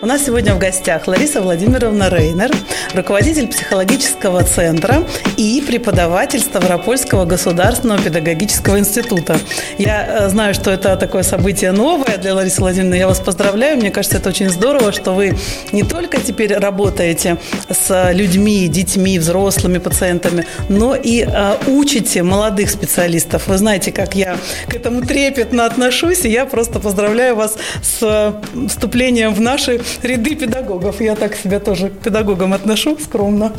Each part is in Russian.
У нас сегодня в гостях Лариса Владимировна Рейнер, руководитель психологического центра и преподаватель Ставропольского государственного педагогического института. Я э, знаю, что это такое событие новое для Ларисы Владимировны. Я вас поздравляю. Мне кажется, это очень здорово, что вы не только теперь работаете с людьми, детьми, взрослыми пациентами, но и э, учите молодых специалистов. Вы знаете, как я к этому трепетно отношусь, и я просто поздравляю вас с вступлением в наши ряды педагогов. Я так себя тоже к педагогам отношу скромно.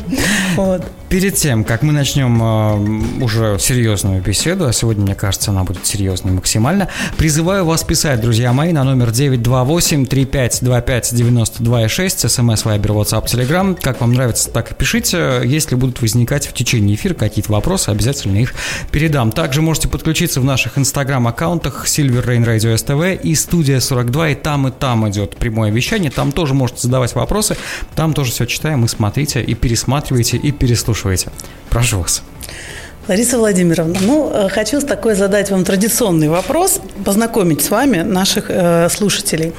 Вот. Перед тем, как мы начнем э, уже серьезную беседу, а сегодня, мне кажется, она будет серьезной максимально, призываю вас писать, друзья мои, на номер 928-3525-92,6, смс, вайбер, WhatsApp, Telegram. Как вам нравится, так и пишите. Если будут возникать в течение эфира какие-то вопросы, обязательно их передам. Также можете подключиться в наших инстаграм-аккаунтах Silver Rain Radio STV и Студия 42, и там, и там идет прямое вещание. Там тоже можете задавать вопросы, там тоже все читаем и смотрите, и пересматривайте, и переслушивайте. Прошу вас. Лариса Владимировна, ну, э, хочу такой задать вам традиционный вопрос, познакомить с вами наших э, слушателей.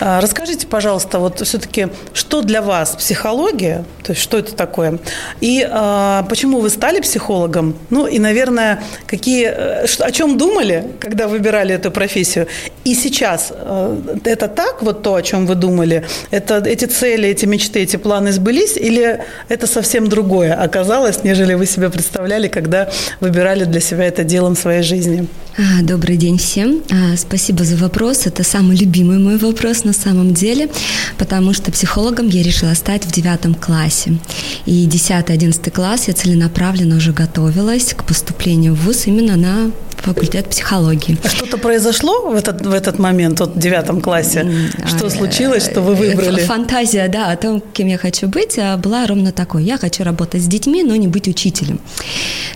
Э, расскажите, пожалуйста, вот все-таки, что для вас психология, то есть что это такое, и э, почему вы стали психологом, ну, и, наверное, какие, э, о чем думали, когда выбирали эту профессию, и сейчас э, это так, вот то, о чем вы думали, это, эти цели, эти мечты, эти планы сбылись, или это совсем другое оказалось, нежели вы себе представляли, когда выбирали для себя это делом своей жизни. А, добрый день всем. А, спасибо за вопрос. Это самый любимый мой вопрос на самом деле, потому что психологом я решила стать в девятом классе. И 10-11 класс я целенаправленно уже готовилась к поступлению в ВУЗ именно на факультет психологии. А что-то произошло в этот, в этот момент, вот в девятом классе? Что случилось, что вы выбрали? Фантазия, да, о том, кем я хочу быть, а, была ровно такой. Я хочу работать с детьми, но не быть учителем.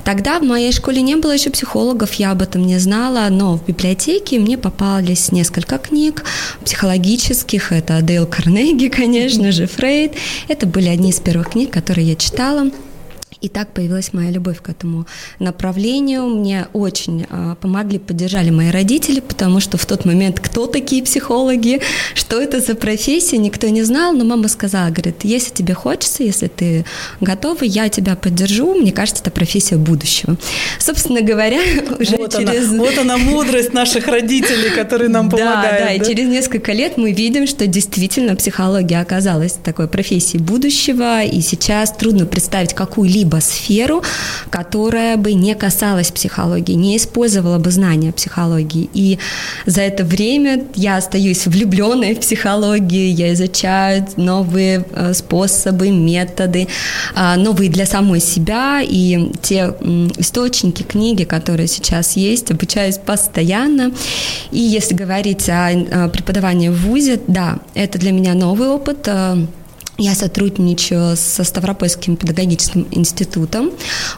Тогда в моей школе не было еще психологов, я об этом не знала, но в библиотеке мне попались несколько книг психологических. Это Дейл Карнеги, конечно же, Фрейд. Это были одни из первых книг, которые я читала. И так появилась моя любовь к этому направлению. Мне очень э, помогли, поддержали мои родители, потому что в тот момент кто такие психологи, что это за профессия, никто не знал. Но мама сказала, говорит, если тебе хочется, если ты готова, я тебя поддержу. Мне кажется, это профессия будущего. Собственно говоря, уже вот через... Она, вот она мудрость наших родителей, которые нам помогают. Да, да, и через несколько лет мы видим, что действительно психология оказалась такой профессией будущего, и сейчас трудно представить какую-либо какую-либо сферу, которая бы не касалась психологии, не использовала бы знания психологии. И за это время я остаюсь влюбленной в психологию, я изучаю новые э, способы, методы, а, новые для самой себя, и те источники, книги, которые сейчас есть, обучаюсь постоянно. И если говорить о преподавании в ВУЗе, да, это для меня новый опыт, э, я сотрудничаю со Ставропольским педагогическим институтом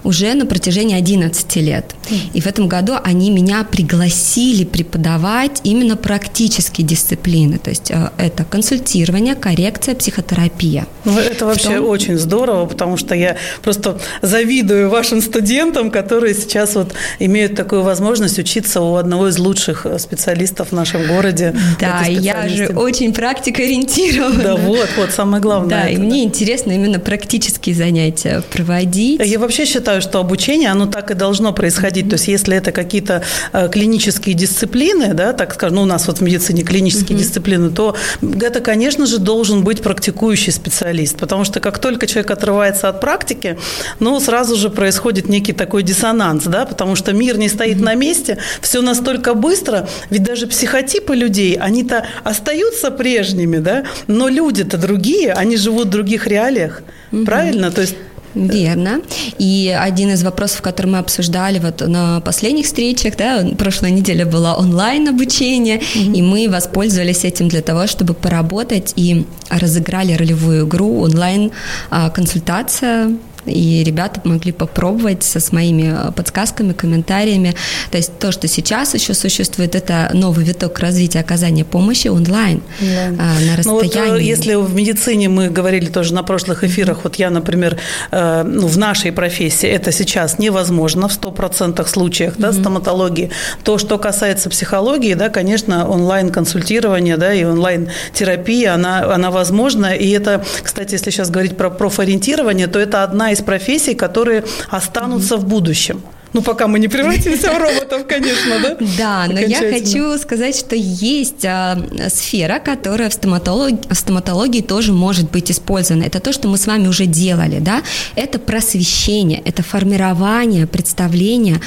уже на протяжении 11 лет. И в этом году они меня пригласили преподавать именно практические дисциплины. То есть э, это консультирование, коррекция, психотерапия. Ну, это вообще том... очень здорово, потому что я просто завидую вашим студентам, которые сейчас вот имеют такую возможность учиться у одного из лучших э, специалистов в нашем городе. Да, я же очень практикоориентирована. Да, вот, вот самое главное. Да, и мне интересно именно практические занятия проводить. Я вообще считаю, что обучение, оно так и должно происходить. Mm-hmm. То есть, если это какие-то э, клинические дисциплины, да, так скажем, ну, у нас вот в медицине клинические mm-hmm. дисциплины, то это, конечно же, должен быть практикующий специалист. Потому что как только человек отрывается от практики, ну, сразу же происходит некий такой диссонанс, да, потому что мир не стоит mm-hmm. на месте, все настолько быстро, ведь даже психотипы людей, они-то остаются прежними, да, но люди-то другие, они живут в других реалиях, угу. правильно? То есть Верно. И один из вопросов, который мы обсуждали вот на последних встречах, да, прошлой неделе было онлайн обучение, mm-hmm. и мы воспользовались этим для того, чтобы поработать и разыграли ролевую игру онлайн а, консультация и ребята могли попробовать со, с моими э, подсказками, комментариями. То есть то, что сейчас еще существует, это новый виток развития оказания помощи онлайн, онлайн. А, на расстоянии. Ну, вот, если в медицине мы говорили тоже на прошлых эфирах, вот я, например, э, ну, в нашей профессии это сейчас невозможно в 100% случаях, да, mm-hmm. стоматологии. То, что касается психологии, да, конечно, онлайн-консультирование, да, и онлайн-терапия, она, она возможна, и это, кстати, если сейчас говорить про профориентирование, то это одна из профессий, которые останутся mm-hmm. в будущем. Ну, пока мы не превратимся в роботов, конечно, да? Да, но я хочу сказать, что есть а, сфера, которая в стоматологии, в стоматологии тоже может быть использована. Это то, что мы с вами уже делали, да? Это просвещение, это формирование представления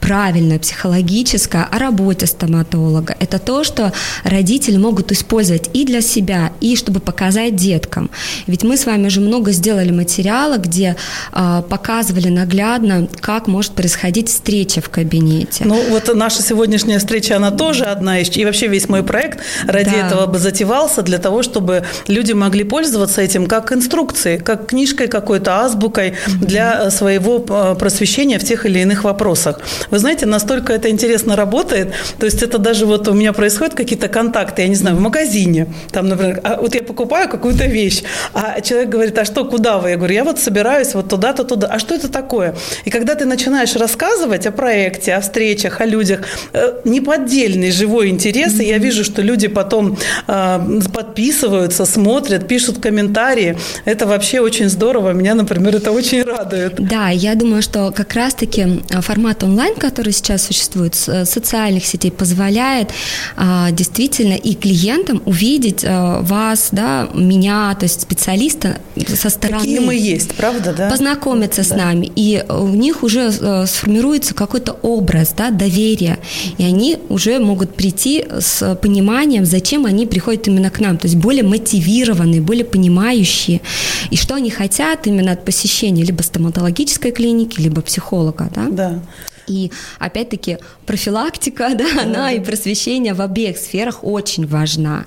правильное, психологическое о работе стоматолога. Это то, что родители могут использовать и для себя, и чтобы показать деткам. Ведь мы с вами уже много сделали материала, где а, показывали наглядно, как может происходить происходить встреча в кабинете. Ну, вот наша сегодняшняя встреча, она тоже одна из... И вообще весь мой проект ради да. этого бы затевался, для того, чтобы люди могли пользоваться этим как инструкцией, как книжкой какой-то, азбукой для своего э, просвещения в тех или иных вопросах. Вы знаете, настолько это интересно работает, то есть это даже вот у меня происходят какие-то контакты, я не знаю, в магазине, там, например, а вот я покупаю какую-то вещь, а человек говорит, а что, куда вы? Я говорю, я вот собираюсь вот туда-то, туда. А что это такое? И когда ты начинаешь рассказывать, рассказывать о проекте, о встречах, о людях, э, неподдельный живой интерес, и я вижу, что люди потом э, подписываются, смотрят, пишут комментарии. Это вообще очень здорово. Меня, например, это очень радует. Да, я думаю, что как раз-таки э, формат онлайн, который сейчас существует, социальных сетей позволяет действительно и клиентам увидеть вас, да, меня, то есть специалиста со стороны. Какие мы есть, правда, да? Познакомиться да. с нами. И у них уже формируется какой-то образ, да, доверия, и они уже могут прийти с пониманием, зачем они приходят именно к нам, то есть более мотивированные, более понимающие, и что они хотят именно от посещения либо стоматологической клиники, либо психолога, да? Да. И опять-таки профилактика, да, она и просвещение в обеих сферах очень важна.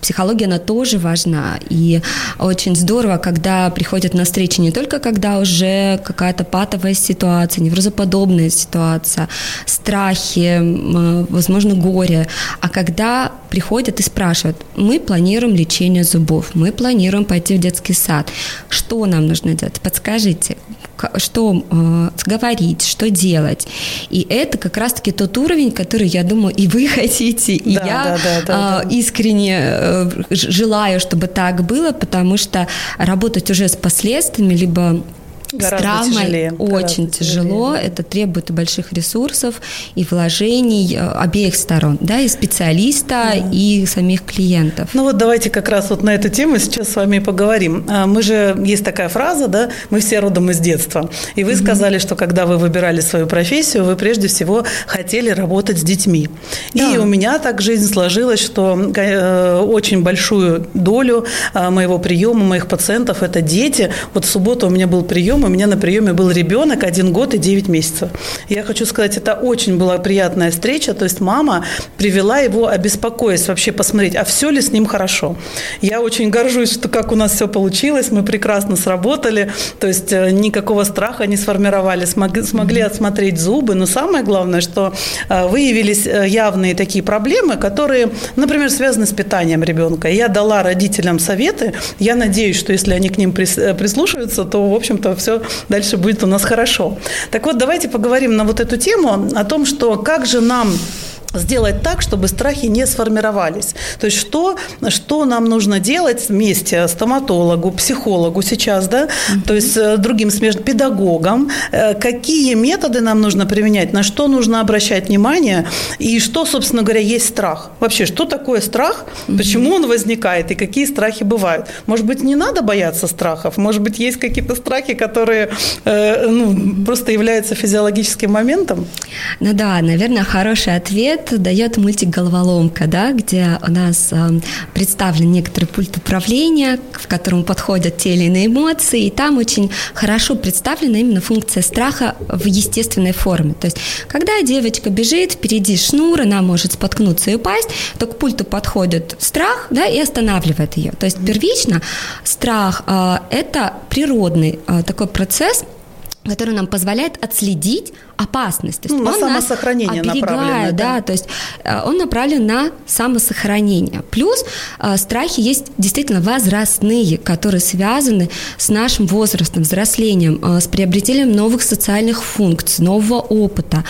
Психология, она тоже важна. И очень здорово, когда приходят на встречи не только когда уже какая-то патовая ситуация, неврозоподобная ситуация, страхи, возможно, горе, а когда приходят и спрашивают, мы планируем лечение зубов, мы планируем пойти в детский сад, что нам нужно делать? Подскажите, что э, говорить, что делать. И это как раз-таки тот уровень, который, я думаю, и вы хотите, и да, я да, да, да, э, искренне э, желаю, чтобы так было, потому что работать уже с последствиями, либо Гораздо с травмой тяжелее. очень Гораздо тяжело. Тяжелее. Это требует больших ресурсов и вложений э, обеих сторон, да, и специалиста, да. и самих клиентов. Ну вот давайте как раз вот на эту тему сейчас с вами поговорим. А, мы же, есть такая фраза, да, мы все родом из детства. И вы угу. сказали, что когда вы выбирали свою профессию, вы прежде всего хотели работать с детьми. Да. И у меня так жизнь сложилась, что э, очень большую долю э, моего приема, моих пациентов – это дети. Вот в субботу у меня был прием прием, у меня на приеме был ребенок один год и 9 месяцев. Я хочу сказать, это очень была приятная встреча, то есть мама привела его, обеспокоясь вообще посмотреть, а все ли с ним хорошо. Я очень горжусь, что как у нас все получилось, мы прекрасно сработали, то есть э, никакого страха не сформировали, смогли, смогли отсмотреть зубы, но самое главное, что э, выявились э, явные такие проблемы, которые, например, связаны с питанием ребенка. Я дала родителям советы, я надеюсь, что если они к ним прислушаются, то, в общем-то, все все дальше будет у нас хорошо. Так вот, давайте поговорим на вот эту тему о том, что как же нам сделать так, чтобы страхи не сформировались. То есть что, что нам нужно делать вместе стоматологу, психологу сейчас, да, mm-hmm. то есть э, другим смежным педагогам, э, какие методы нам нужно применять, на что нужно обращать внимание и что, собственно говоря, есть страх. Вообще, что такое страх, mm-hmm. почему он возникает и какие страхи бывают. Может быть, не надо бояться страхов, может быть, есть какие-то страхи, которые э, ну, просто являются физиологическим моментом? Ну да, наверное, хороший ответ лет дает мультик «Головоломка», да, где у нас э, представлен некоторый пульт управления, в котором подходят те или иные эмоции, и там очень хорошо представлена именно функция страха в естественной форме. То есть, когда девочка бежит, впереди шнур, она может споткнуться и упасть, то к пульту подходит страх, да, и останавливает ее. То есть, первично страх э, – это природный э, такой процесс, который нам позволяет отследить опасность. То есть ну, на самосохранение направлен. Да, да, то есть э, он направлен на самосохранение. Плюс э, страхи есть действительно возрастные, которые связаны с нашим возрастом, взрослением, э, с приобретением новых социальных функций, нового опыта.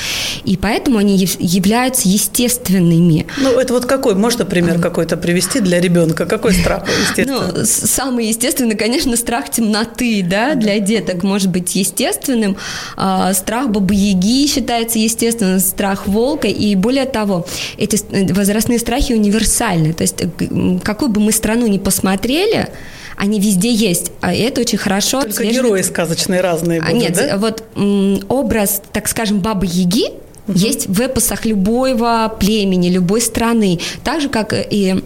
И поэтому они являются естественными. Ну, это вот какой, можно пример какой-то привести для ребенка? Какой страх, естественно? Ну, самый естественный, конечно, страх темноты, да, для деток может быть естественным. А, страх бабы яги считается естественно, страх волка, и более того, эти возрастные страхи универсальны, то есть какую бы мы страну ни посмотрели, они везде есть, а это очень хорошо. Только отслеживает... герои сказочные разные будут, Нет, да? вот образ, так скажем, бабы Яги, угу. есть в эпосах любого племени, любой страны, так же, как и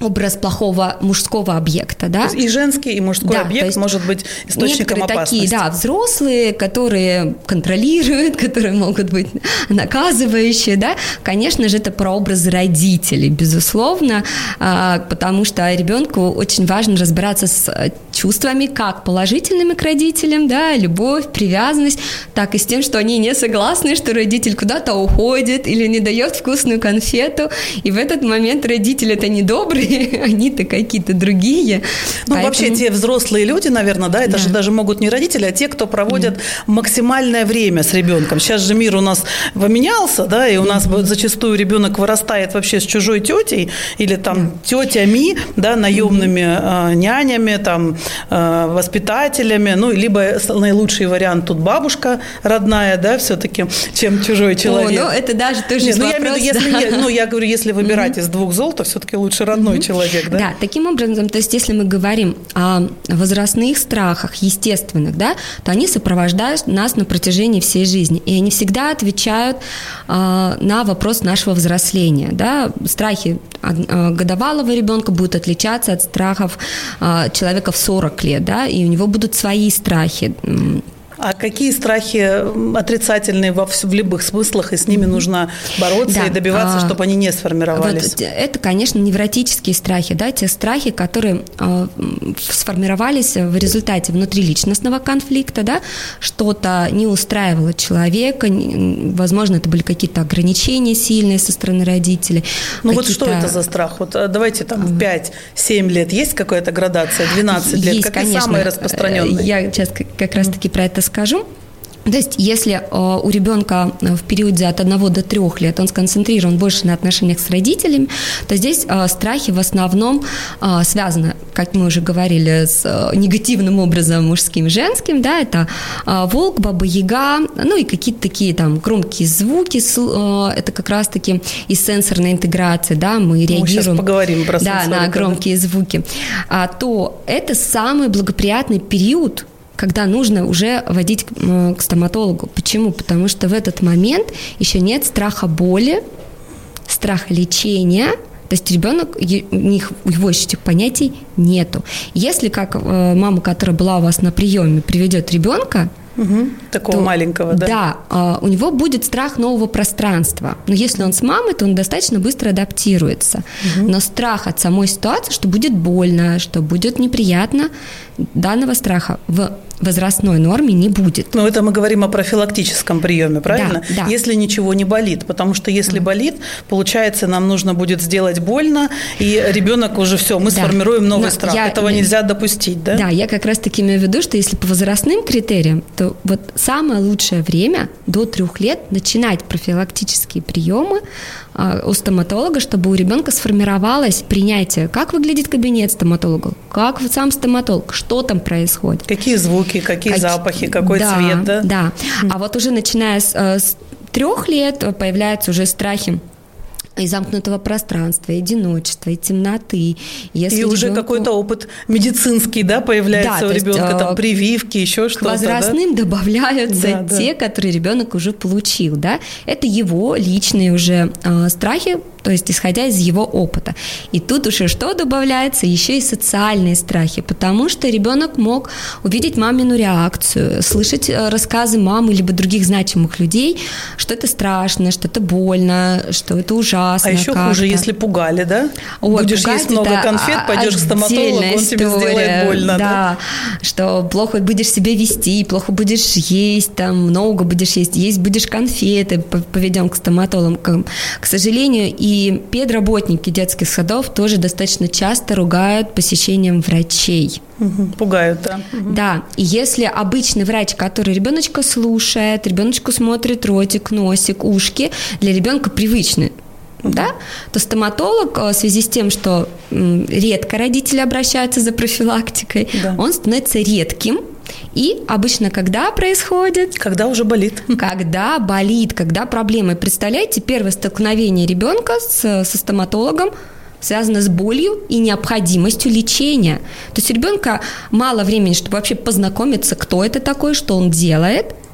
образ плохого мужского объекта, да? И женский, и мужской да, объект может быть источником опасности. такие, да, взрослые, которые контролируют, которые могут быть наказывающие, да, конечно же, это про образ родителей, безусловно, а, потому что ребенку очень важно разбираться с чувствами, как положительными к родителям, да, любовь, привязанность, так и с тем, что они не согласны, что родитель куда-то уходит или не дает вкусную конфету, и в этот момент родитель это недобрый, они-то какие-то другие. Ну, Поэтому... вообще, те взрослые люди, наверное, да, это да. же даже могут не родители, а те, кто проводят да. максимальное время с ребенком. Сейчас же мир у нас поменялся, да, и у нас зачастую ребенок вырастает вообще с чужой тетей или там тетями, да, наемными э, нянями, там, э, воспитателями, ну, либо наилучший вариант тут бабушка родная, да, все-таки, чем чужой человек. О, ну, это даже тоже Нет, ну, вопрос, я, если, да. я, ну, я говорю, если выбирать из двух зол, то все-таки лучше родной mm человек, да? Да, таким образом, то есть если мы говорим о возрастных страхах, естественных, да, то они сопровождают нас на протяжении всей жизни, и они всегда отвечают э, на вопрос нашего взросления, да, страхи э, годовалого ребенка будут отличаться от страхов э, человека в 40 лет, да, и у него будут свои страхи, а какие страхи отрицательные во, в любых смыслах, и с ними нужно бороться да. и добиваться, а, чтобы они не сформировались? Вот это, конечно, невротические страхи, да, те страхи, которые э, сформировались в результате внутриличностного конфликта, да, что-то не устраивало человека, возможно, это были какие-то ограничения сильные со стороны родителей. Ну вот что это за страх? Вот э, давайте там в 5-7 лет есть какая-то градация, 12 лет, есть, какие конечно. самые распространенные? Я сейчас как раз-таки про это скажу. То есть, если э, у ребенка э, в периоде от 1 до 3 лет он сконцентрирован больше на отношениях с родителями, то здесь э, страхи в основном связаны, как мы уже говорили, с негативным образом мужским и женским, да, это волк, баба яга, ну и какие-то такие там громкие звуки, это как раз-таки из сенсорной интеграции, да, мы реагируем. Мы поговорим про Да, на громкие звуки. А, то это самый благоприятный период когда нужно уже водить к стоматологу. Почему? Потому что в этот момент еще нет страха боли, страха лечения, то есть ребенок, у них его еще этих понятий нету. Если как э, мама, которая была у вас на приеме, приведет ребенка, Угу, такого то, маленького, да? Да, а, у него будет страх нового пространства. Но если он с мамой, то он достаточно быстро адаптируется. Угу. Но страх от самой ситуации, что будет больно, что будет неприятно, данного страха в возрастной норме не будет. Но это мы говорим о профилактическом приеме, правильно? Да, да. Если ничего не болит, потому что если болит, получается, нам нужно будет сделать больно, и ребенок уже все, мы да. сформируем новый Но страх. Я, Этого нельзя допустить, да? Да, я как раз-таки имею в виду, что если по возрастным критериям, то вот самое лучшее время до трех лет начинать профилактические приемы а, у стоматолога, чтобы у ребенка сформировалось принятие, как выглядит кабинет стоматолога, как сам стоматолог, что там происходит. Какие звуки, какие как... запахи, какой да, цвет, да? Да. А вот уже начиная с, э, с трех лет появляются уже страхи и замкнутого пространства, и одиночества, и темноты. Если и ребенку... уже какой-то опыт медицинский, да, появляется да, у ребенка, есть, там э, прививки, еще что-то. К возрастным да? добавляются да, те, да. которые ребенок уже получил, да. Это его личные уже э, страхи, то есть исходя из его опыта. И тут уже что добавляется? Еще и социальные страхи, потому что ребенок мог увидеть мамину реакцию, слышать э, рассказы мамы либо других значимых людей, что это страшно, что это больно, что это ужасно. А еще как-то. хуже, если пугали, да? Ой, Будешь есть много конфет, пойдешь к стоматологу, он тебе сделает больно, да? Да, что плохо будешь себя вести, плохо будешь есть, там много будешь есть, есть будешь конфеты, поведем к стоматологам. К сожалению, и и педработники детских садов тоже достаточно часто ругают посещением врачей. Угу, пугают, да. Угу. Да, и если обычный врач, который ребеночка слушает, ребеночку смотрит ротик, носик, ушки, для ребенка привычный, да, то стоматолог э, в связи с тем, что редко родители обращаются за профилактикой, да. он становится редким, и обычно когда происходит? Когда уже болит. Когда болит, когда проблемы. Представляете, первое столкновение ребенка с, со стоматологом связано с болью и необходимостью лечения. То есть у ребенка мало времени, чтобы вообще познакомиться, кто это такой, что он делает –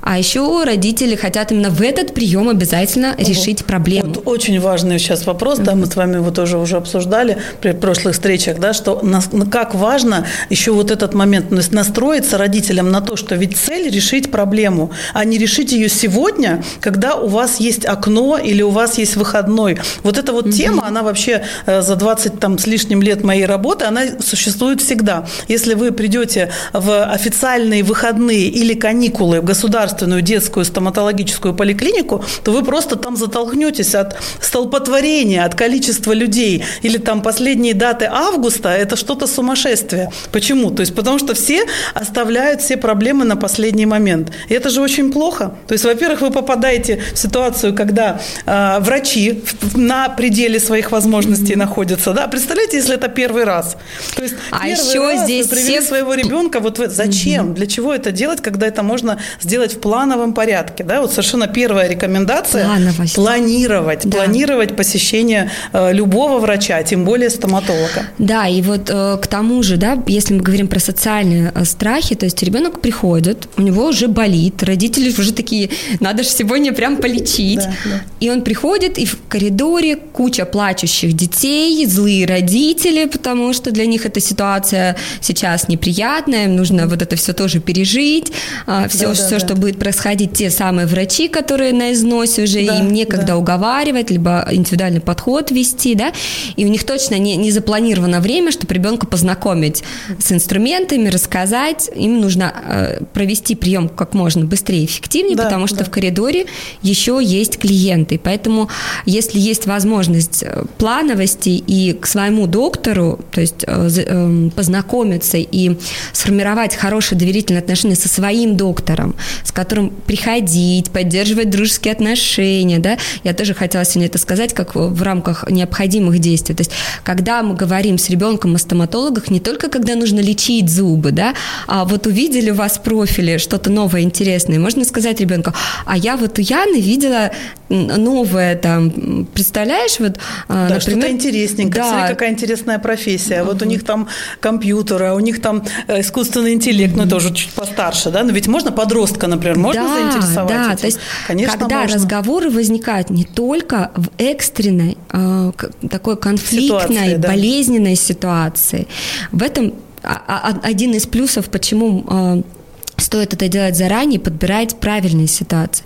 а еще родители хотят именно в этот прием обязательно Ого. решить проблему. Вот очень важный сейчас вопрос, да, мы с вами вот тоже уже обсуждали при прошлых встречах, да, что нас, ну, как важно еще вот этот момент, то есть настроиться родителям на то, что ведь цель решить проблему, а не решить ее сегодня, когда у вас есть окно или у вас есть выходной. Вот эта вот угу. тема, она вообще э, за 20 там с лишним лет моей работы, она существует всегда. Если вы придете в официальные выходные или каникулы в государственные государственную детскую стоматологическую поликлинику, то вы просто там затолкнетесь от столпотворения, от количества людей. Или там последние даты августа – это что-то сумасшествие. Почему? То есть потому что все оставляют все проблемы на последний момент. И это же очень плохо. То есть, во-первых, вы попадаете в ситуацию, когда э, врачи на пределе своих возможностей mm-hmm. находятся. Да? Представляете, если это первый раз. То есть а еще раз здесь вы привели все... своего ребенка. Вот вы... зачем? Mm-hmm. Для чего это делать, когда это можно сделать делать в плановом порядке. Да? Вот совершенно первая рекомендация Плановость. – планировать. Да. Планировать посещение э, любого врача, тем более стоматолога. Да, и вот э, к тому же, да, если мы говорим про социальные э, страхи, то есть ребенок приходит, у него уже болит, родители уже такие, надо же сегодня прям полечить. Да, да. И он приходит, и в коридоре куча плачущих детей, злые родители, потому что для них эта ситуация сейчас неприятная, им нужно вот это все тоже пережить, все, да, все, да, что будет происходить, те самые врачи, которые на износе уже, да, им некогда да. уговаривать, либо индивидуальный подход вести, да, и у них точно не, не запланировано время, чтобы ребенка познакомить с инструментами, рассказать, им нужно э, провести прием как можно быстрее и эффективнее, да, потому что да. в коридоре еще есть клиенты, поэтому если есть возможность э, плановости и к своему доктору, то есть э, э, познакомиться и сформировать хорошие доверительные отношения со своим доктором, с которым приходить, поддерживать дружеские отношения, да. Я тоже хотела сегодня это сказать, как в рамках необходимых действий. То есть, когда мы говорим с ребенком о стоматологах, не только когда нужно лечить зубы, да, а вот увидели у вас в профиле что-то новое, интересное, можно сказать ребенку, а я вот у Яны видела новое там, представляешь, вот, а, да, например, что-то интересненькое, да. смотри, какая интересная профессия, вот у них там компьютеры, а у них там э, искусственный интеллект, ну, тоже чуть постарше, да, но ведь можно подростка, например, можно да, заинтересовать Да, этим? то есть, Конечно, когда можно. разговоры возникают не только в экстренной, э, такой конфликтной, ситуации, да. болезненной ситуации, в этом а, а, один из плюсов, почему э, стоит это делать заранее, подбирать правильные ситуации.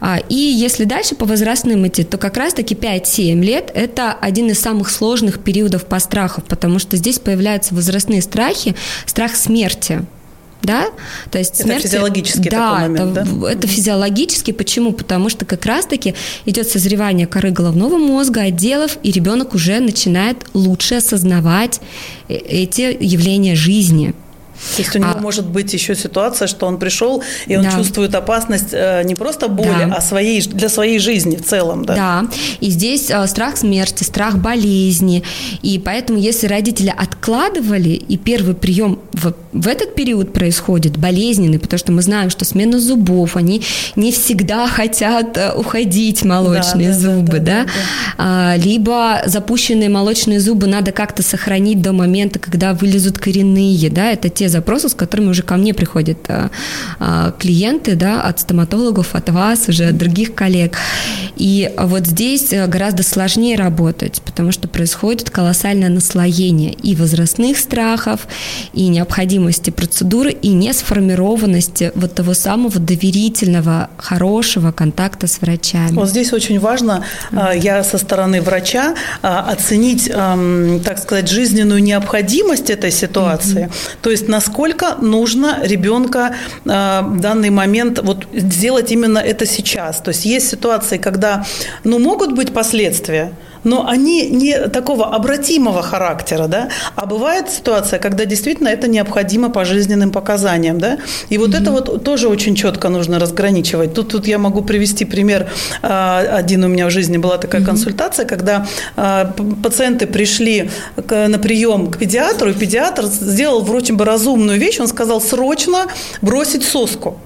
А, и если дальше по возрастным идти, то как раз-таки 5-7 лет – это один из самых сложных периодов по страхам, потому что здесь появляются возрастные страхи, страх смерти, да, то есть это смерть, физиологический да, такой момент, это, да? это физиологически. Почему? Потому что как раз-таки идет созревание коры головного мозга, отделов, и ребенок уже начинает лучше осознавать э, эти явления жизни. То есть у него а, может быть еще ситуация, что он пришел и он да. чувствует опасность э, не просто боли, да. а своей, для своей жизни в целом. Да, да. и здесь э, страх смерти, страх болезни. И поэтому, если родители откладывали, и первый прием в, в этот период происходит болезненный, потому что мы знаем, что смена зубов, они не всегда хотят э, уходить, молочные да, зубы, да, да, да, да. А, либо запущенные молочные зубы надо как-то сохранить до момента, когда вылезут коренные, да, это те запросы, с которыми уже ко мне приходят а, а, клиенты, да, от стоматологов, от вас, уже от других коллег. И вот здесь э, гораздо сложнее работать, потому что происходит колоссальное наслоение и возрастных страхов, и необходимости процедуры, и несформированности вот того самого доверительного, хорошего контакта с врачами. Вот здесь очень важно, я со стороны врача, оценить, так сказать, жизненную необходимость этой ситуации, mm-hmm. то есть насколько нужно ребенка в данный момент вот сделать именно это сейчас. То есть есть ситуации, когда ну, могут быть последствия, но они не такого обратимого характера, да, а бывает ситуация, когда действительно это необходимо по жизненным показаниям, да, и вот mm-hmm. это вот тоже очень четко нужно разграничивать. Тут, тут я могу привести пример, а, один у меня в жизни была такая mm-hmm. консультация, когда а, пациенты пришли на прием к педиатру, и педиатр сделал вроде бы разумную вещь, он сказал срочно бросить соску.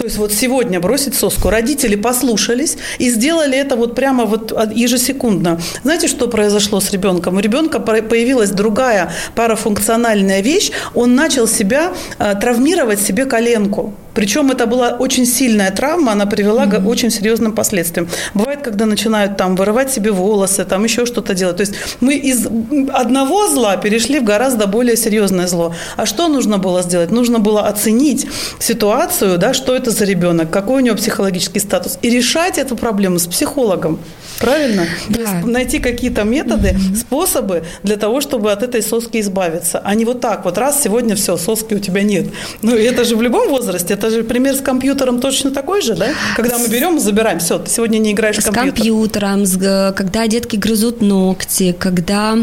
То есть вот сегодня бросить соску. Родители послушались и сделали это вот прямо вот ежесекундно. Знаете, что произошло с ребенком? У ребенка появилась другая парафункциональная вещь. Он начал себя э, травмировать себе коленку. Причем это была очень сильная травма, она привела mm-hmm. к очень серьезным последствиям. Бывает, когда начинают там вырывать себе волосы, там еще что-то делать. То есть мы из одного зла перешли в гораздо более серьезное зло. А что нужно было сделать? Нужно было оценить ситуацию, да, что это за ребенок, какой у него психологический статус, и решать эту проблему с психологом. Правильно? Да. То есть найти какие-то методы, mm-hmm. способы для того, чтобы от этой соски избавиться. А не вот так вот раз, сегодня все, соски у тебя нет. Ну, это же в любом возрасте, это же пример с компьютером точно такой же, да? Когда мы берем и забираем, все, ты сегодня не играешь в компьютер. С компьютером, с, когда детки грызут ногти, когда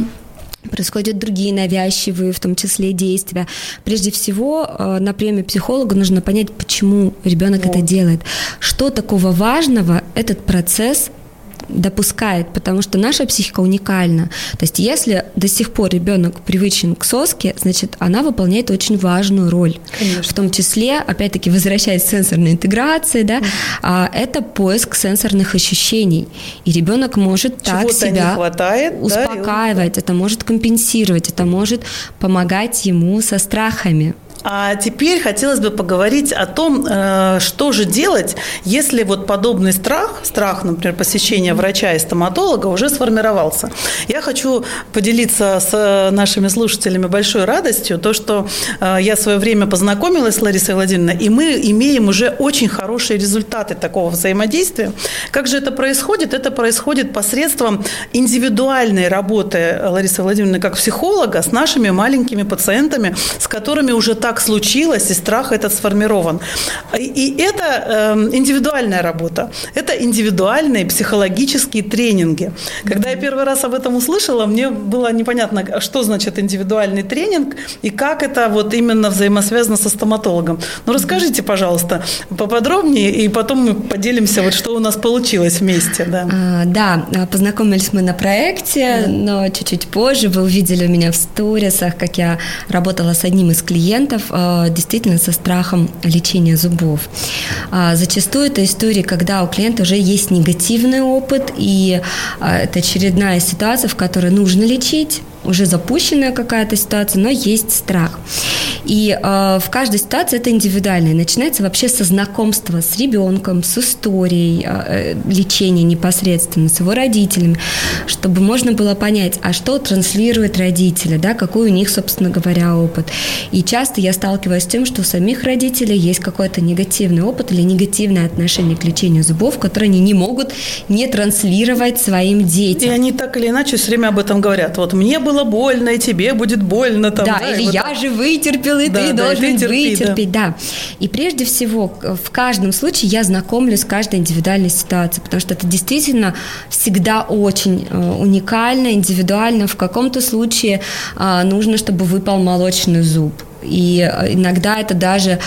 происходят другие навязчивые, в том числе действия. Прежде всего, э, на приеме психолога нужно понять, почему ребенок вот. это делает. Что такого важного этот процесс допускает, потому что наша психика уникальна. То есть если до сих пор ребенок привычен к соске, значит, она выполняет очень важную роль. Конечно. В том числе, опять-таки, возвращаясь к сенсорной интеграции, да, mm. это поиск сенсорных ощущений. И ребенок может так себя хватает, успокаивать, да, это может компенсировать, это может помогать ему со страхами. А теперь хотелось бы поговорить о том, э, что же делать, если вот подобный страх, страх, например, посещения врача и стоматолога уже сформировался. Я хочу поделиться с нашими слушателями большой радостью, то, что э, я в свое время познакомилась с Ларисой Владимировной, и мы имеем уже очень хорошие результаты такого взаимодействия. Как же это происходит? Это происходит посредством индивидуальной работы Ларисы Владимировны как психолога с нашими маленькими пациентами, с которыми уже так так случилось, и страх этот сформирован. И это эм, индивидуальная работа. Это индивидуальные психологические тренинги. Когда я первый раз об этом услышала, мне было непонятно, что значит индивидуальный тренинг и как это вот именно взаимосвязано со стоматологом. Ну, расскажите, пожалуйста, поподробнее, и потом мы поделимся, вот что у нас получилось вместе. Да, а, да познакомились мы на проекте, да. но чуть-чуть позже вы увидели у меня в сторисах, как я работала с одним из клиентов, Э, действительно со страхом лечения зубов. А, зачастую это история, когда у клиента уже есть негативный опыт, и а, это очередная ситуация, в которой нужно лечить, уже запущенная какая-то ситуация, но есть страх. И э, в каждой ситуации это индивидуально. И начинается вообще со знакомства с ребенком, с историей э, лечения непосредственно, с его родителями, чтобы можно было понять, а что транслируют родители, да, какой у них, собственно говоря, опыт. И часто я сталкиваюсь с тем, что у самих родителей есть какой-то негативный опыт или негативное отношение к лечению зубов, которое они не могут не транслировать своим детям. И они так или иначе все время об этом говорят. Вот мне было больно, и тебе будет больно. Там, да, да, или вот я так. же вытерпел, и да, ты да, должен и ты терпи, вытерпеть. Да. да. И прежде всего, в каждом случае я знакомлюсь с каждой индивидуальной ситуацией, потому что это действительно всегда очень э, уникально, индивидуально. В каком-то случае э, нужно, чтобы выпал молочный зуб И иногда это даже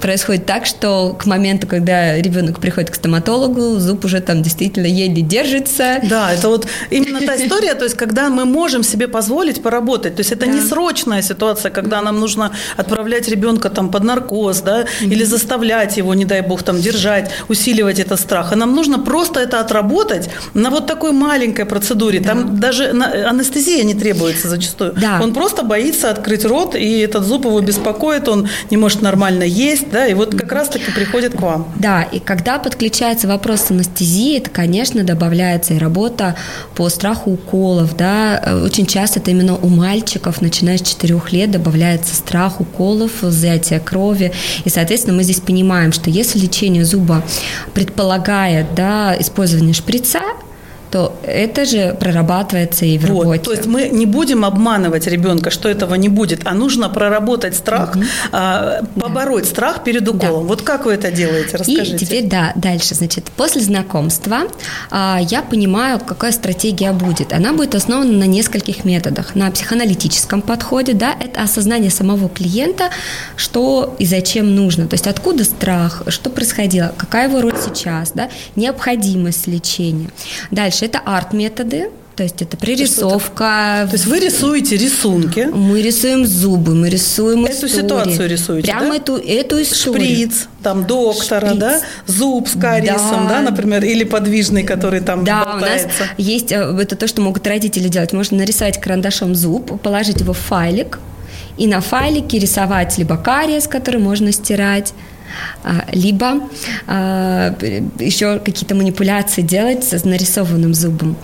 происходит так, что к моменту, когда ребенок приходит к стоматологу, зуб уже там действительно еле держится. Да, это вот именно та история, то есть когда мы можем себе позволить поработать, то есть это да. не срочная ситуация, когда нам нужно отправлять ребенка там под наркоз, да, или заставлять его, не дай бог, там держать, усиливать этот страх, а нам нужно просто это отработать на вот такой маленькой процедуре, да. там даже анестезия не требуется зачастую. Да. Он просто боится открыть рот, и этот зуб его беспокоит, он не может нормально есть, да, и вот как раз-таки приходит к вам. Да, и когда подключается вопрос анестезии, это, конечно, добавляется и работа по страху уколов, да, э, очень часто это именно у мальчиков, начиная с 4 лет, добавляется страх уколов, взятие крови, и, соответственно, мы здесь понимаем, что если лечение зуба предполагает, да, использование шприца, то это же прорабатывается и в вот, работе. То есть мы не будем обманывать ребенка, что этого не будет, а нужно проработать страх, угу. а, побороть да. страх перед уколом. Да. Вот как вы это делаете? Расскажите. И теперь, да, дальше. Значит, после знакомства а, я понимаю, какая стратегия будет. Она будет основана на нескольких методах. На психоаналитическом подходе, да, это осознание самого клиента, что и зачем нужно. То есть откуда страх, что происходило, какая его роль сейчас, да, необходимость лечения. Дальше Дальше это арт-методы, то есть это пририсовка. То есть вы рисуете рисунки. Мы рисуем зубы, мы рисуем Эту истории. ситуацию рисуете, Прямо да? эту, эту историю. Шприц, там доктора, Шприц. да? Зуб с кариесом, да. да, например, или подвижный, который там Да, болтается. у нас есть, э, это то, что могут родители делать. Можно нарисовать карандашом зуб, положить его в файлик, и на файлике рисовать либо кариес, который можно стирать, либо а, еще какие-то манипуляции делать с нарисованным зубом.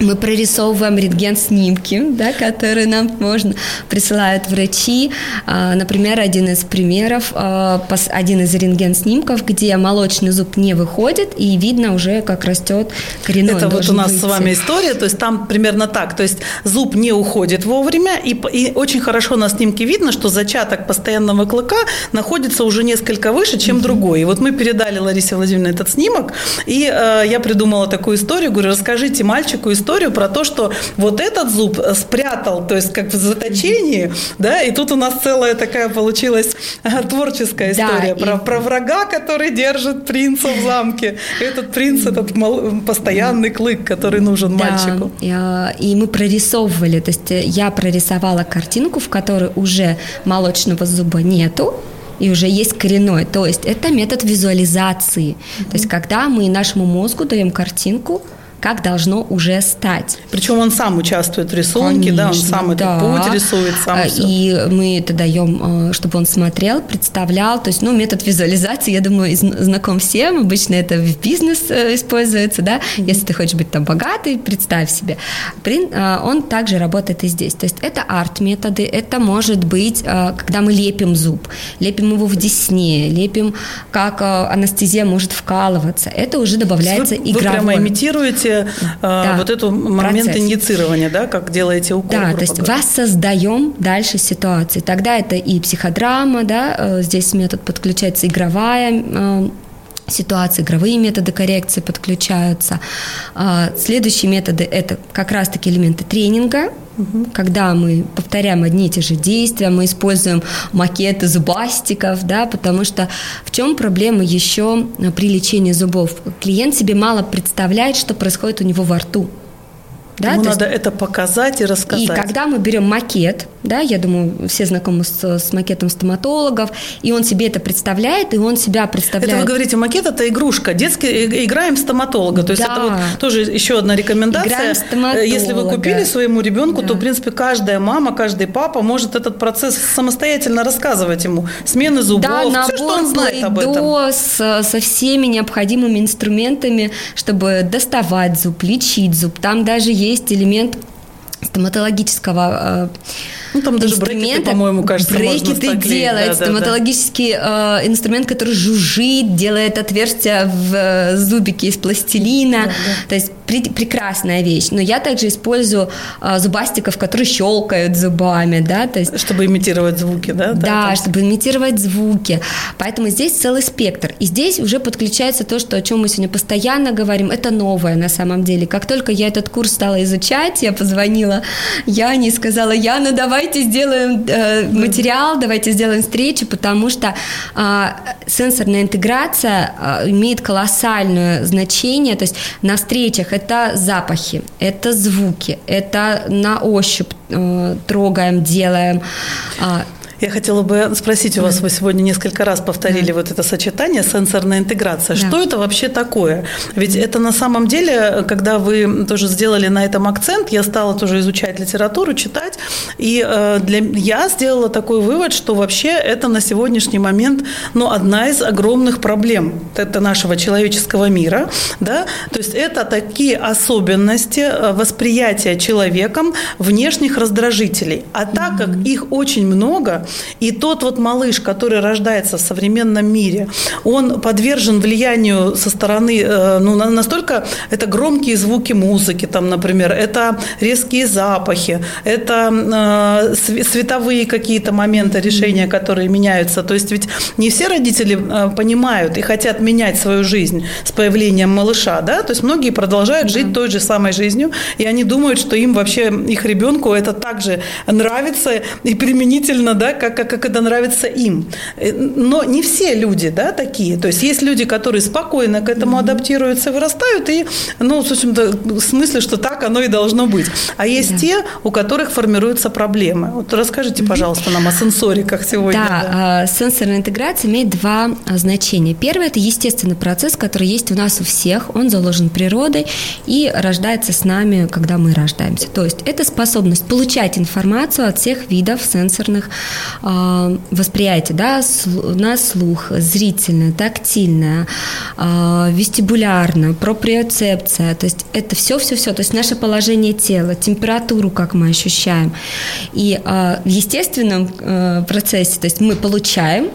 Мы прорисовываем рентген-снимки, да, которые нам можно присылают врачи. А, например, один из примеров, а, один из рентген-снимков, где молочный зуб не выходит, и видно уже, как растет коренной. Это вот у нас выйти. с вами история, то есть там примерно так, то есть зуб не уходит вовремя, и, и очень хорошо на снимке видно, что зачаток постоянного клыка находится уже несколько выше, чем mm-hmm. другой. И вот мы передали Ларисе Владимировне этот снимок, и э, я придумала такую историю, говорю, расскажите мальчику историю, историю про то, что вот этот зуб спрятал, то есть как в заточении, да, и тут у нас целая такая получилась творческая история да, про, и... про врага, который держит принца в замке. Этот принц, этот постоянный клык, который нужен да, мальчику. И, и мы прорисовывали, то есть я прорисовала картинку, в которой уже молочного зуба нету, и уже есть коренной. То есть это метод визуализации. Mm-hmm. То есть когда мы нашему мозгу даем картинку, как должно уже стать. Причем он сам участвует в рисунке, Конечно, да, он сам да. этот путь рисует, сам а, И все. мы это даем, э, чтобы он смотрел, представлял, то есть, ну, метод визуализации, я думаю, знаком всем, обычно это в бизнес э, используется, да, если ты хочешь быть там богатый, представь себе. Э, он также работает и здесь, то есть это арт-методы, это может быть, когда мы лепим зуб, лепим его в десне, лепим, как анестезия может вкалываться, это уже добавляется игровой. Вы прямо имитируете делаете э, да. вот этот момент Процесс. инициирования, да, как делаете укол. Да, то есть говоря. воссоздаем дальше ситуации. Тогда это и психодрама, да, э, здесь метод подключается игровая э, ситуации, игровые методы коррекции подключаются. Следующие методы – это как раз-таки элементы тренинга, когда мы повторяем одни и те же действия, мы используем макеты зубастиков, да, потому что в чем проблема еще при лечении зубов? Клиент себе мало представляет, что происходит у него во рту. Да, Ему надо есть... это показать и рассказать. И когда мы берем макет, да, я думаю, все знакомы с, с макетом стоматологов, и он себе это представляет, и он себя представляет. Это вы говорите, макет – это игрушка, детский, играем стоматолога, то есть да. это вот тоже еще одна рекомендация. Играем стоматолога. Если вы купили своему ребенку, да. то, в принципе, каждая мама, каждый папа может этот процесс самостоятельно рассказывать ему. Смены зубов, да, все, что он знает об этом. С, со всеми необходимыми инструментами, чтобы доставать зуб, лечить зуб. Там даже есть есть элемент стоматологического э, ну, там даже брекеты, по-моему, кажется, брекеты можно делает, да, стоматологический да. Э, инструмент, который жужжит, делает отверстия в э, зубике из пластилина. Да, да. То есть прекрасная вещь. Но я также использую а, зубастиков, которые щелкают зубами, да, то есть... Чтобы имитировать звуки, да? Да, да чтобы имитировать звуки. Поэтому здесь целый спектр. И здесь уже подключается то, что, о чем мы сегодня постоянно говорим, это новое на самом деле. Как только я этот курс стала изучать, я позвонила Яне и сказала, Яна, давайте сделаем э, материал, давайте сделаем встречу, потому что э, сенсорная интеграция э, имеет колоссальное значение, то есть на встречах это запахи, это звуки, это на ощупь э, трогаем, делаем. Э, я хотела бы спросить у вас, вы сегодня несколько раз повторили вот это сочетание сенсорная интеграция. Да. Что это вообще такое? Ведь это на самом деле, когда вы тоже сделали на этом акцент, я стала тоже изучать литературу, читать, и э, для я сделала такой вывод, что вообще это на сегодняшний момент, ну, одна из огромных проблем это нашего человеческого мира, да, то есть это такие особенности э, восприятия человеком внешних раздражителей, а так как их очень много, и тот вот малыш, который рождается в современном мире, он подвержен влиянию со стороны, э, ну, настолько это громкие звуки музыки, там, например, это резкие запахи, это э, световые какие-то моменты решения, которые меняются. То есть ведь не все родители э, понимают и хотят менять свою жизнь с появлением малыша, да, то есть многие продолжают жить той же самой жизнью, и они думают, что им вообще, их ребенку это также нравится и применительно, да, как, как, как это нравится им. Э, но не все люди да, такие. То есть есть люди, которые спокойно к этому mm-hmm. адаптируются, вырастают, и, ну, в общем-то, в смысле, что так оно и должно быть. А есть yeah. те, у которых формируются проблемы. Вот расскажите, пожалуйста, нам о сенсориках сегодня. Да, да. сенсорная интеграция имеет два а, значения. Первое – это естественный процесс, который есть у нас у всех, он заложен природой и рождается с нами, когда мы рождаемся. То есть это способность получать информацию от всех видов сенсорных э, восприятие, да, на слух, зрительное, тактильное, э, вестибулярное, проприоцепция, то есть это все-все-все, то есть наше положение тела, температуру, как мы ощущаем. И э, в естественном э, процессе, то есть мы получаем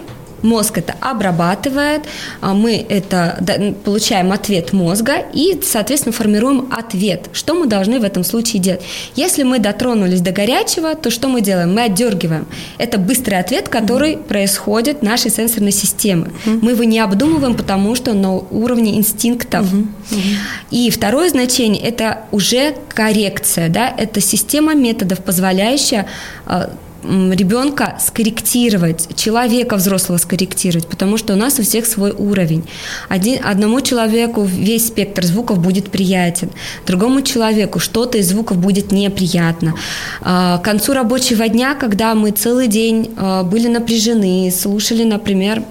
Мозг это обрабатывает, а мы это получаем ответ мозга и, соответственно, формируем ответ. Что мы должны в этом случае делать? Если мы дотронулись до горячего, то что мы делаем? Мы отдергиваем. Это быстрый ответ, который mm-hmm. происходит нашей сенсорной системы. Mm-hmm. Мы его не обдумываем, потому что на уровне инстинктов. Mm-hmm. Mm-hmm. И второе значение – это уже коррекция. Да? Это система методов, позволяющая а, ребенка скорректировать, человека взрослого скорректировать, потому что у нас у всех свой уровень. Один, одному человеку весь спектр звуков будет приятен, другому человеку что-то из звуков будет неприятно. А, к концу рабочего дня, когда мы целый день а, были напряжены, слушали, например,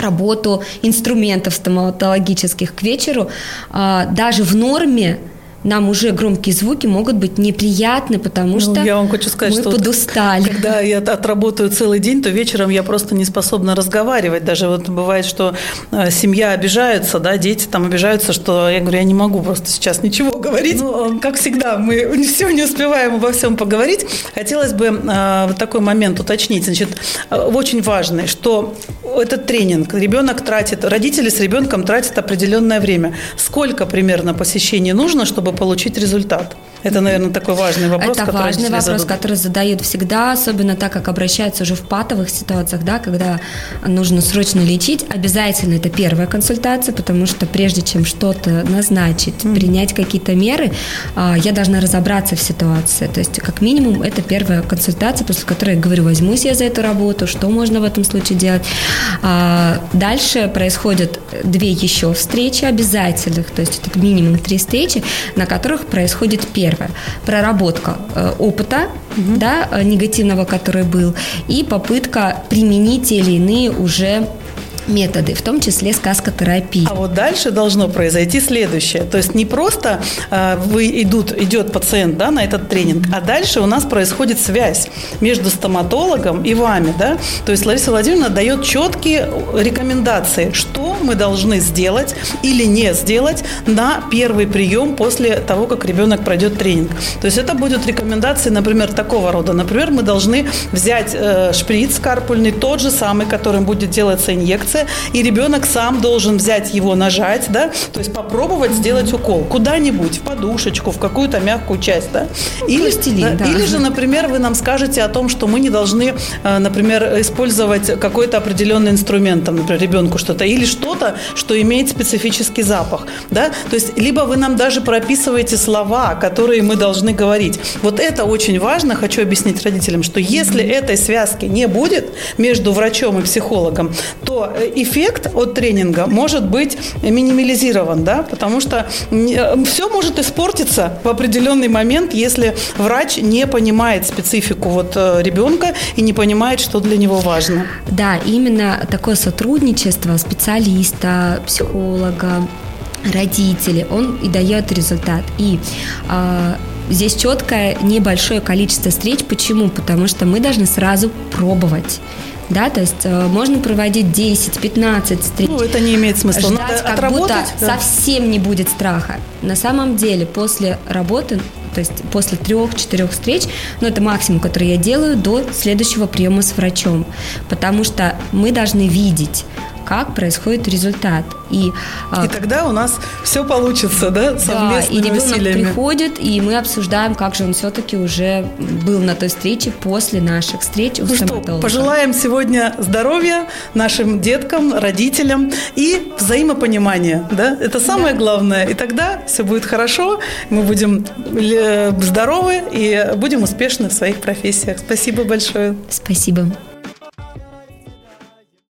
работу инструментов стоматологических к вечеру, а, даже в норме нам уже громкие звуки могут быть неприятны, потому ну, что я вам хочу сказать, мы что подустали. Вот, когда я отработаю целый день, то вечером я просто не способна разговаривать. Даже вот бывает, что э, семья обижается, да, дети там обижаются, что я говорю, я не могу просто сейчас ничего говорить. Ну, как всегда, мы все не успеваем обо всем поговорить. Хотелось бы э, вот такой момент уточнить. Значит, э, очень важный, что этот тренинг ребенок тратит, родители с ребенком тратят определенное время. Сколько примерно посещений нужно, чтобы получить результат? Это, наверное, такой важный вопрос. Это важный вопрос, зададут. который задают всегда, особенно так, как обращаются уже в патовых ситуациях, да, когда нужно срочно лечить. Обязательно это первая консультация, потому что прежде чем что-то назначить, mm-hmm. принять какие-то меры, а, я должна разобраться в ситуации. То есть, как минимум, это первая консультация, после которой я говорю, возьмусь я за эту работу, что можно в этом случае делать. А, дальше происходят две еще встречи обязательных, то есть это минимум три встречи, на которых происходит первое проработка э, опыта угу. да, негативного, который был, и попытка применить те или иные уже методы, в том числе сказкотерапии. А вот дальше должно произойти следующее. То есть не просто э, вы идут, идет пациент да, на этот тренинг, а дальше у нас происходит связь между стоматологом и вами. Да? То есть Лариса Владимировна дает четкие рекомендации, что мы должны сделать или не сделать на первый прием после того, как ребенок пройдет тренинг. То есть это будут рекомендации, например, такого рода. Например, мы должны взять э, шприц карпульный, тот же самый, которым будет делаться инъекция, и ребенок сам должен взять его, нажать, да, то есть попробовать сделать укол куда-нибудь, в подушечку, в какую-то мягкую часть, да. Или, Пластилин, да. или же, например, вы нам скажете о том, что мы не должны, э, например, использовать какой-то определенный инструмент, там, например, ребенку что-то, или что-то, что имеет специфический запах, да. То есть либо вы нам даже прописываете слова, которые мы должны говорить. Вот это очень важно, хочу объяснить родителям, что если этой связки не будет между врачом и психологом, то э, эффект от тренинга может быть минимализирован, да, потому что э, все может испортиться в определенный момент, если врач не понимает специфику вот э, ребенка и не понимает, что для него важно. Да, именно такое сотрудничество специалиста, психолога, родителей, он и дает результат. И э, здесь четкое небольшое количество встреч. Почему? Потому что мы должны сразу пробовать. Да, то есть э, можно проводить 10-15 встреч. Ну, это не имеет смысла. Ждать, Надо как будто да. совсем не будет страха. На самом деле, после работы, то есть после трех-четырех встреч, ну, это максимум, который я делаю до следующего приема с врачом. Потому что мы должны видеть, как происходит результат. И, а, И тогда у нас все получится, да, да, совместными и ребенок усилиями. приходит, и мы обсуждаем, как же он все-таки уже был на той встрече после наших встреч у Ну что, пожелаем сегодня здоровья нашим деткам, родителям и взаимопонимания, да, это самое главное. И тогда все будет хорошо, мы будем э, здоровы и будем успешны в своих профессиях. Спасибо большое. Спасибо.